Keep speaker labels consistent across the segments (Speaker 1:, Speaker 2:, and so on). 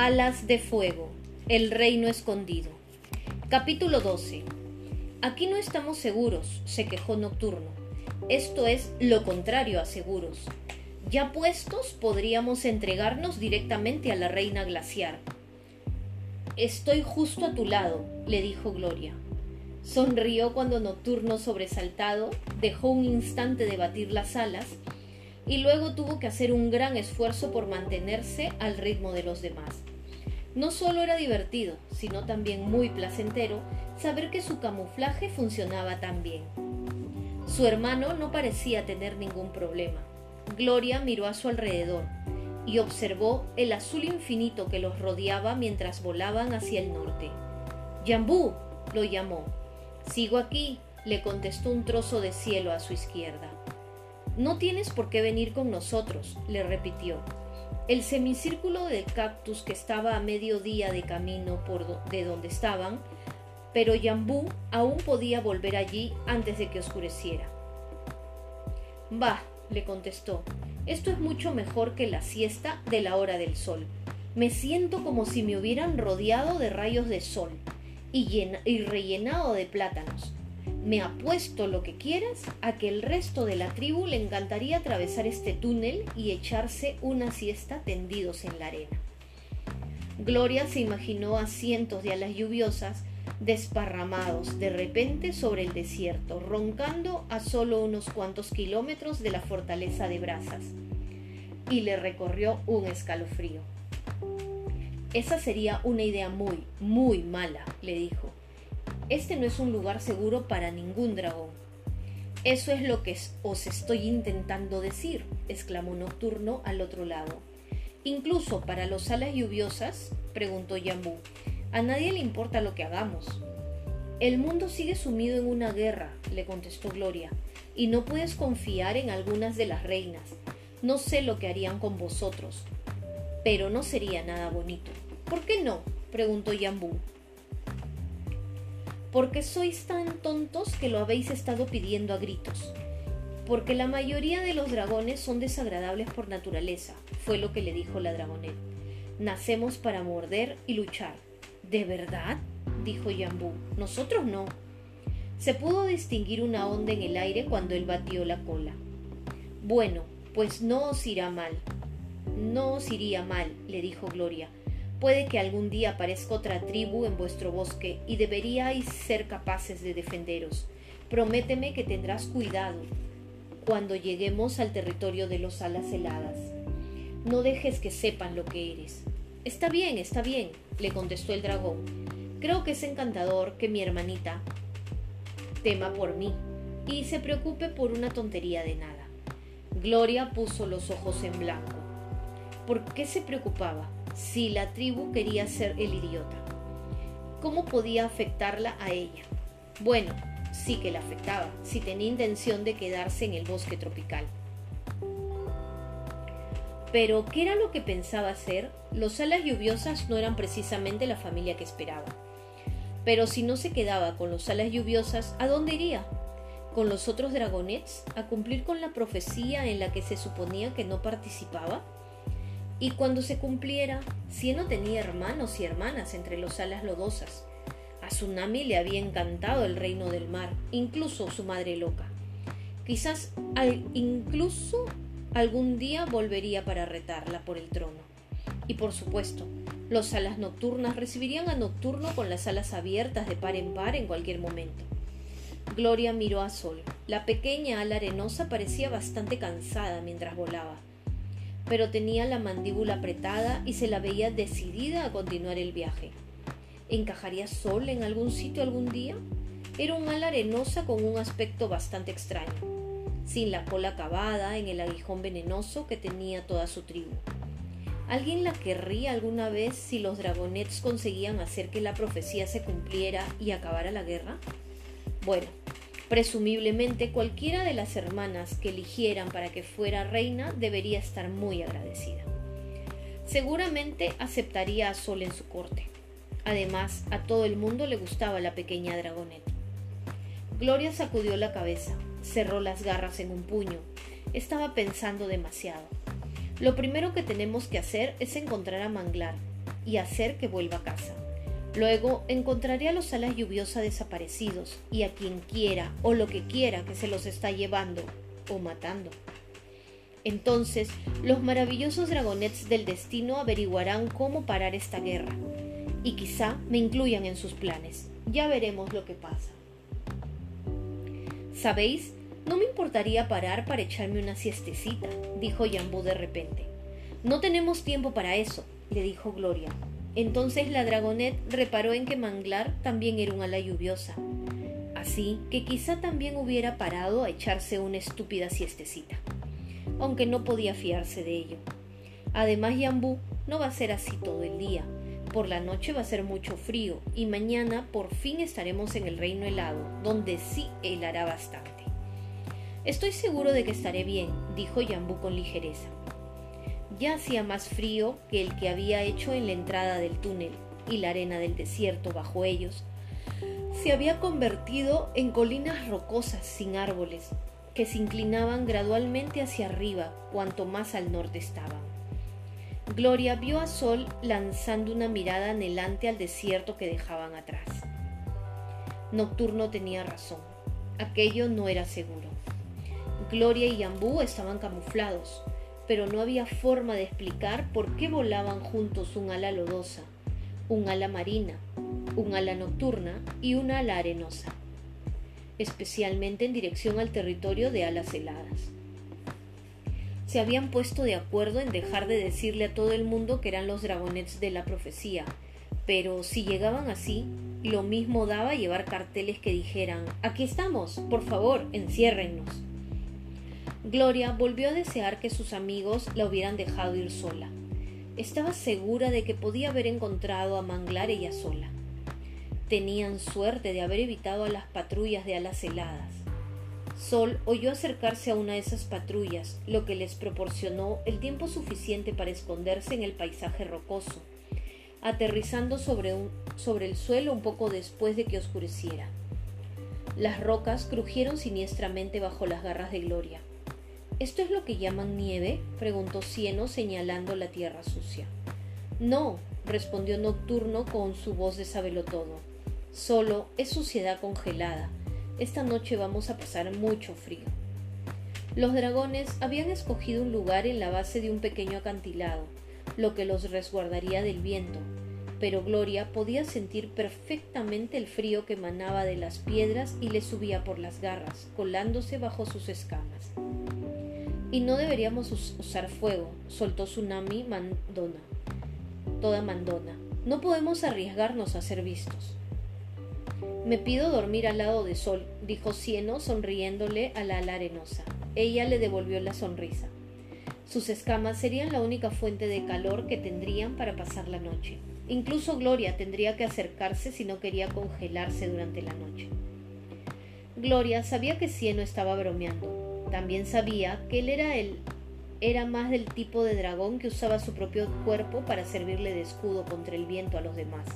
Speaker 1: Alas de Fuego, el Reino Escondido. Capítulo 12. Aquí no estamos seguros, se quejó Nocturno. Esto es lo contrario a seguros. Ya puestos, podríamos entregarnos directamente a la reina glaciar. Estoy justo a tu lado, le dijo Gloria. Sonrió cuando Nocturno, sobresaltado, dejó un instante de batir las alas y luego tuvo que hacer un gran esfuerzo por mantenerse al ritmo de los demás. No solo era divertido, sino también muy placentero saber que su camuflaje funcionaba tan bien. Su hermano no parecía tener ningún problema. Gloria miró a su alrededor y observó el azul infinito que los rodeaba mientras volaban hacia el norte. Yambú lo llamó. Sigo aquí, le contestó un trozo de cielo a su izquierda. No tienes por qué venir con nosotros, le repitió. El semicírculo de cactus que estaba a medio día de camino por de donde estaban, pero Yambú aún podía volver allí antes de que oscureciera. Bah, le contestó, esto es mucho mejor que la siesta de la hora del sol. Me siento como si me hubieran rodeado de rayos de sol y rellenado de plátanos. Me apuesto lo que quieras a que el resto de la tribu le encantaría atravesar este túnel y echarse una siesta tendidos en la arena. Gloria se imaginó a cientos de alas lluviosas desparramados de repente sobre el desierto, roncando a solo unos cuantos kilómetros de la fortaleza de Brazas, y le recorrió un escalofrío. Esa sería una idea muy, muy mala, le dijo. Este no es un lugar seguro para ningún dragón. Eso es lo que os estoy intentando decir, exclamó Nocturno al otro lado. Incluso para los alas lluviosas, preguntó Yambú, a nadie le importa lo que hagamos. El mundo sigue sumido en una guerra, le contestó Gloria, y no puedes confiar en algunas de las reinas. No sé lo que harían con vosotros, pero no sería nada bonito. ¿Por qué no? preguntó Yambú porque sois tan tontos que lo habéis estado pidiendo a gritos. Porque la mayoría de los dragones son desagradables por naturaleza, fue lo que le dijo la dragonet. Nacemos para morder y luchar. ¿De verdad? dijo Yambú. Nosotros no. Se pudo distinguir una onda en el aire cuando él batió la cola. Bueno, pues no os irá mal. No os iría mal, le dijo Gloria, Puede que algún día aparezca otra tribu en vuestro bosque y deberíais ser capaces de defenderos. Prométeme que tendrás cuidado cuando lleguemos al territorio de los alas heladas. No dejes que sepan lo que eres. Está bien, está bien, le contestó el dragón. Creo que es encantador que mi hermanita tema por mí y se preocupe por una tontería de nada. Gloria puso los ojos en blanco. ¿Por qué se preocupaba? Si la tribu quería ser el idiota. ¿Cómo podía afectarla a ella? Bueno, sí que la afectaba, si tenía intención de quedarse en el bosque tropical. Pero, ¿qué era lo que pensaba hacer? Los alas lluviosas no eran precisamente la familia que esperaba. Pero si no se quedaba con los alas lluviosas, ¿a dónde iría? ¿Con los otros dragonets? ¿A cumplir con la profecía en la que se suponía que no participaba? Y cuando se cumpliera, si no tenía hermanos y hermanas entre los alas lodosas. A Tsunami le había encantado el reino del mar, incluso su madre loca. Quizás incluso algún día volvería para retarla por el trono. Y por supuesto, los alas nocturnas recibirían a Nocturno con las alas abiertas de par en par en cualquier momento. Gloria miró a Sol. La pequeña ala arenosa parecía bastante cansada mientras volaba pero tenía la mandíbula apretada y se la veía decidida a continuar el viaje. ¿Encajaría Sol en algún sitio algún día? Era un ala arenosa con un aspecto bastante extraño, sin la cola acabada en el aguijón venenoso que tenía toda su tribu. ¿Alguien la querría alguna vez si los dragonets conseguían hacer que la profecía se cumpliera y acabara la guerra? Bueno, Presumiblemente cualquiera de las hermanas que eligieran para que fuera reina debería estar muy agradecida. Seguramente aceptaría a Sol en su corte. Además, a todo el mundo le gustaba la pequeña dragonet. Gloria sacudió la cabeza, cerró las garras en un puño. Estaba pensando demasiado. Lo primero que tenemos que hacer es encontrar a Manglar y hacer que vuelva a casa. Luego encontraré a los alas lluviosas desaparecidos y a quien quiera o lo que quiera que se los está llevando o matando. Entonces, los maravillosos dragonets del destino averiguarán cómo parar esta guerra y quizá me incluyan en sus planes. Ya veremos lo que pasa. ¿Sabéis? No me importaría parar para echarme una siestecita, dijo Yambú de repente. No tenemos tiempo para eso, le dijo Gloria. Entonces la dragonet reparó en que Manglar también era un ala lluviosa, así que quizá también hubiera parado a echarse una estúpida siestecita, aunque no podía fiarse de ello. Además, Yambú no va a ser así todo el día. Por la noche va a ser mucho frío y mañana por fin estaremos en el reino helado, donde sí helará bastante. Estoy seguro de que estaré bien, dijo Yambú con ligereza. Ya hacía más frío que el que había hecho en la entrada del túnel, y la arena del desierto bajo ellos se había convertido en colinas rocosas sin árboles, que se inclinaban gradualmente hacia arriba cuanto más al norte estaban. Gloria vio a Sol lanzando una mirada anhelante al desierto que dejaban atrás. Nocturno tenía razón. Aquello no era seguro. Gloria y Yambú estaban camuflados, pero no había forma de explicar por qué volaban juntos un ala lodosa, un ala marina, un ala nocturna y una ala arenosa, especialmente en dirección al territorio de alas heladas. Se habían puesto de acuerdo en dejar de decirle a todo el mundo que eran los dragonets de la profecía, pero si llegaban así, lo mismo daba llevar carteles que dijeran Aquí estamos, por favor, enciérrennos. Gloria volvió a desear que sus amigos la hubieran dejado ir sola. Estaba segura de que podía haber encontrado a Manglar ella sola. Tenían suerte de haber evitado a las patrullas de alas heladas. Sol oyó acercarse a una de esas patrullas, lo que les proporcionó el tiempo suficiente para esconderse en el paisaje rocoso, aterrizando sobre, sobre el suelo un poco después de que oscureciera. Las rocas crujieron siniestramente bajo las garras de Gloria. ¿Esto es lo que llaman nieve? preguntó Cieno señalando la tierra sucia. No, respondió Nocturno con su voz de todo. Solo es suciedad congelada. Esta noche vamos a pasar mucho frío. Los dragones habían escogido un lugar en la base de un pequeño acantilado, lo que los resguardaría del viento, pero Gloria podía sentir perfectamente el frío que emanaba de las piedras y le subía por las garras, colándose bajo sus escamas. Y no deberíamos usar fuego, soltó Tsunami Mandona. Toda Mandona. No podemos arriesgarnos a ser vistos. Me pido dormir al lado de Sol, dijo Cieno sonriéndole a la ala arenosa. Ella le devolvió la sonrisa. Sus escamas serían la única fuente de calor que tendrían para pasar la noche. Incluso Gloria tendría que acercarse si no quería congelarse durante la noche. Gloria sabía que Cieno estaba bromeando, también sabía que él era el era más del tipo de dragón que usaba su propio cuerpo para servirle de escudo contra el viento a los demás.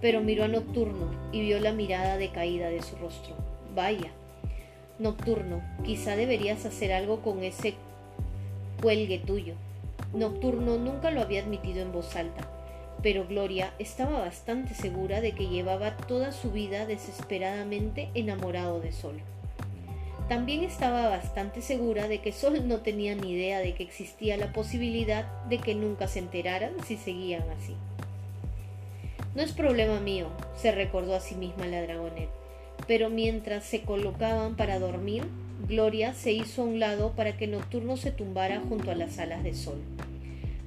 Speaker 1: Pero miró a Nocturno y vio la mirada decaída de su rostro. Vaya. Nocturno, quizá deberías hacer algo con ese cuelgue tuyo. Nocturno nunca lo había admitido en voz alta, pero Gloria estaba bastante segura de que llevaba toda su vida desesperadamente enamorado de Sol. También estaba bastante segura de que Sol no tenía ni idea de que existía la posibilidad de que nunca se enteraran si seguían así. No es problema mío, se recordó a sí misma la dragonet, pero mientras se colocaban para dormir, Gloria se hizo a un lado para que Nocturno se tumbara junto a las alas de Sol,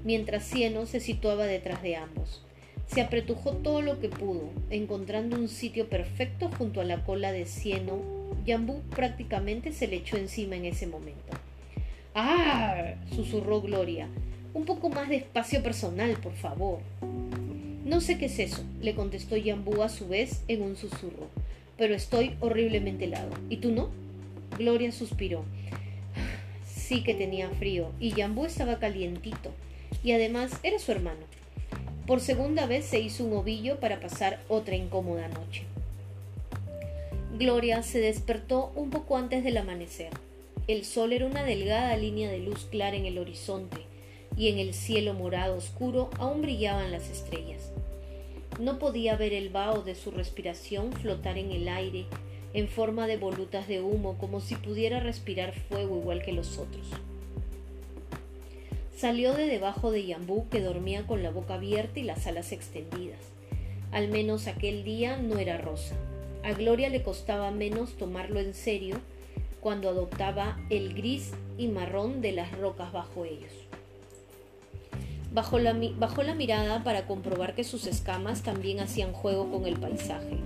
Speaker 1: mientras Cieno se situaba detrás de ambos. Se apretujó todo lo que pudo, encontrando un sitio perfecto junto a la cola de Cieno Yambú prácticamente se le echó encima en ese momento. ¡Ah! susurró Gloria. Un poco más de espacio personal, por favor. No sé qué es eso, le contestó Yambú a su vez en un susurro, pero estoy horriblemente helado. ¿Y tú no? Gloria suspiró. Sí que tenía frío, y Yambú estaba calientito, y además era su hermano. Por segunda vez se hizo un ovillo para pasar otra incómoda noche. Gloria se despertó un poco antes del amanecer. El sol era una delgada línea de luz clara en el horizonte, y en el cielo morado oscuro aún brillaban las estrellas. No podía ver el vaho de su respiración flotar en el aire en forma de volutas de humo como si pudiera respirar fuego igual que los otros. Salió de debajo de Yambú que dormía con la boca abierta y las alas extendidas. Al menos aquel día no era rosa. A Gloria le costaba menos tomarlo en serio cuando adoptaba el gris y marrón de las rocas bajo ellos. Bajó la, bajó la mirada para comprobar que sus escamas también hacían juego con el paisaje.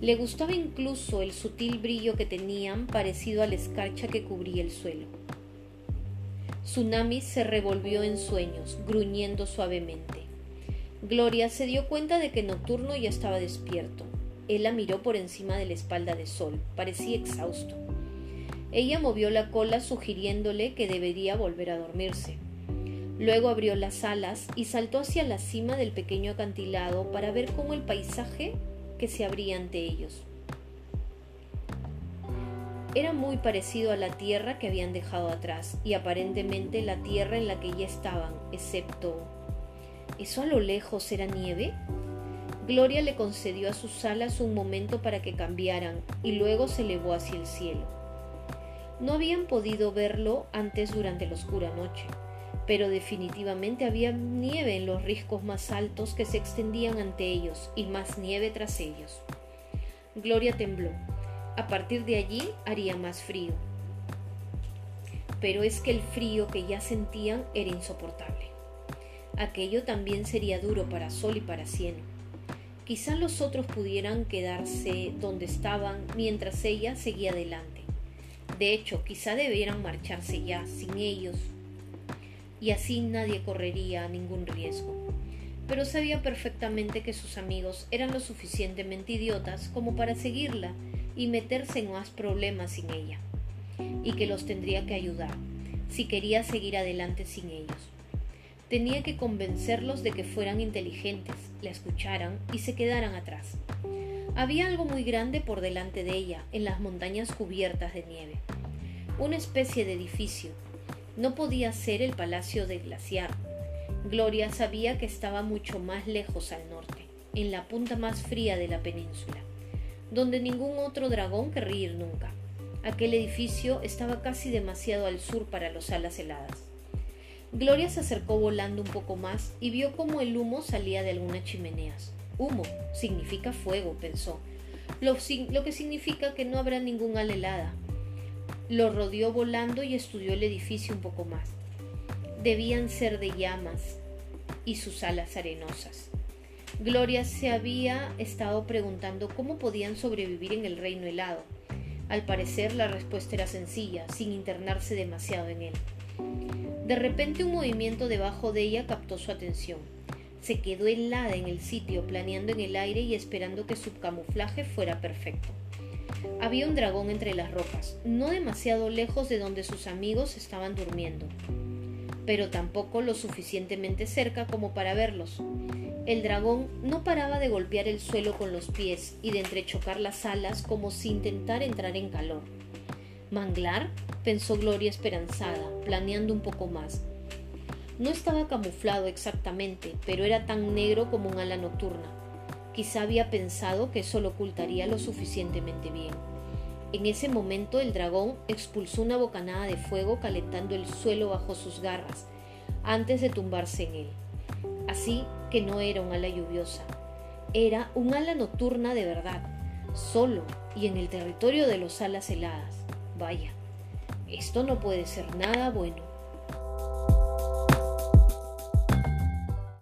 Speaker 1: Le gustaba incluso el sutil brillo que tenían parecido a la escarcha que cubría el suelo. Tsunami se revolvió en sueños, gruñendo suavemente. Gloria se dio cuenta de que Nocturno ya estaba despierto. Él la miró por encima de la espalda de Sol. Parecía exhausto. Ella movió la cola sugiriéndole que debería volver a dormirse. Luego abrió las alas y saltó hacia la cima del pequeño acantilado para ver cómo el paisaje que se abría ante ellos. Era muy parecido a la tierra que habían dejado atrás y aparentemente la tierra en la que ya estaban, excepto... ¿Eso a lo lejos era nieve? Gloria le concedió a sus alas un momento para que cambiaran y luego se elevó hacia el cielo. No habían podido verlo antes durante la oscura noche pero definitivamente había nieve en los riscos más altos que se extendían ante ellos y más nieve tras ellos. Gloria tembló. A partir de allí haría más frío. Pero es que el frío que ya sentían era insoportable. Aquello también sería duro para Sol y para Cieno. Quizá los otros pudieran quedarse donde estaban mientras ella seguía adelante. De hecho, quizá debieran marcharse ya, sin ellos, y así nadie correría ningún riesgo. Pero sabía perfectamente que sus amigos eran lo suficientemente idiotas como para seguirla y meterse en más problemas sin ella, y que los tendría que ayudar, si quería seguir adelante sin ellos. Tenía que convencerlos de que fueran inteligentes, la escucharan y se quedaran atrás. Había algo muy grande por delante de ella, en las montañas cubiertas de nieve. Una especie de edificio, no podía ser el palacio del glaciar. Gloria sabía que estaba mucho más lejos al norte, en la punta más fría de la península, donde ningún otro dragón querría ir nunca. Aquel edificio estaba casi demasiado al sur para los alas heladas. Gloria se acercó volando un poco más y vio cómo el humo salía de algunas chimeneas. Humo significa fuego, pensó, lo, lo que significa que no habrá ningún ala helada, lo rodeó volando y estudió el edificio un poco más. Debían ser de llamas y sus alas arenosas. Gloria se había estado preguntando cómo podían sobrevivir en el reino helado. Al parecer la respuesta era sencilla, sin internarse demasiado en él. De repente un movimiento debajo de ella captó su atención. Se quedó helada en el sitio, planeando en el aire y esperando que su camuflaje fuera perfecto. Había un dragón entre las rocas, no demasiado lejos de donde sus amigos estaban durmiendo, pero tampoco lo suficientemente cerca como para verlos. El dragón no paraba de golpear el suelo con los pies y de entrechocar las alas como si intentara entrar en calor. ¿Manglar? pensó Gloria esperanzada, planeando un poco más. No estaba camuflado exactamente, pero era tan negro como un ala nocturna. Quizá había pensado que eso lo ocultaría lo suficientemente bien. En ese momento el dragón expulsó una bocanada de fuego calentando el suelo bajo sus garras, antes de tumbarse en él. Así que no era un ala lluviosa, era un ala nocturna de verdad, solo y en el territorio de los alas heladas. Vaya, esto no puede ser nada bueno.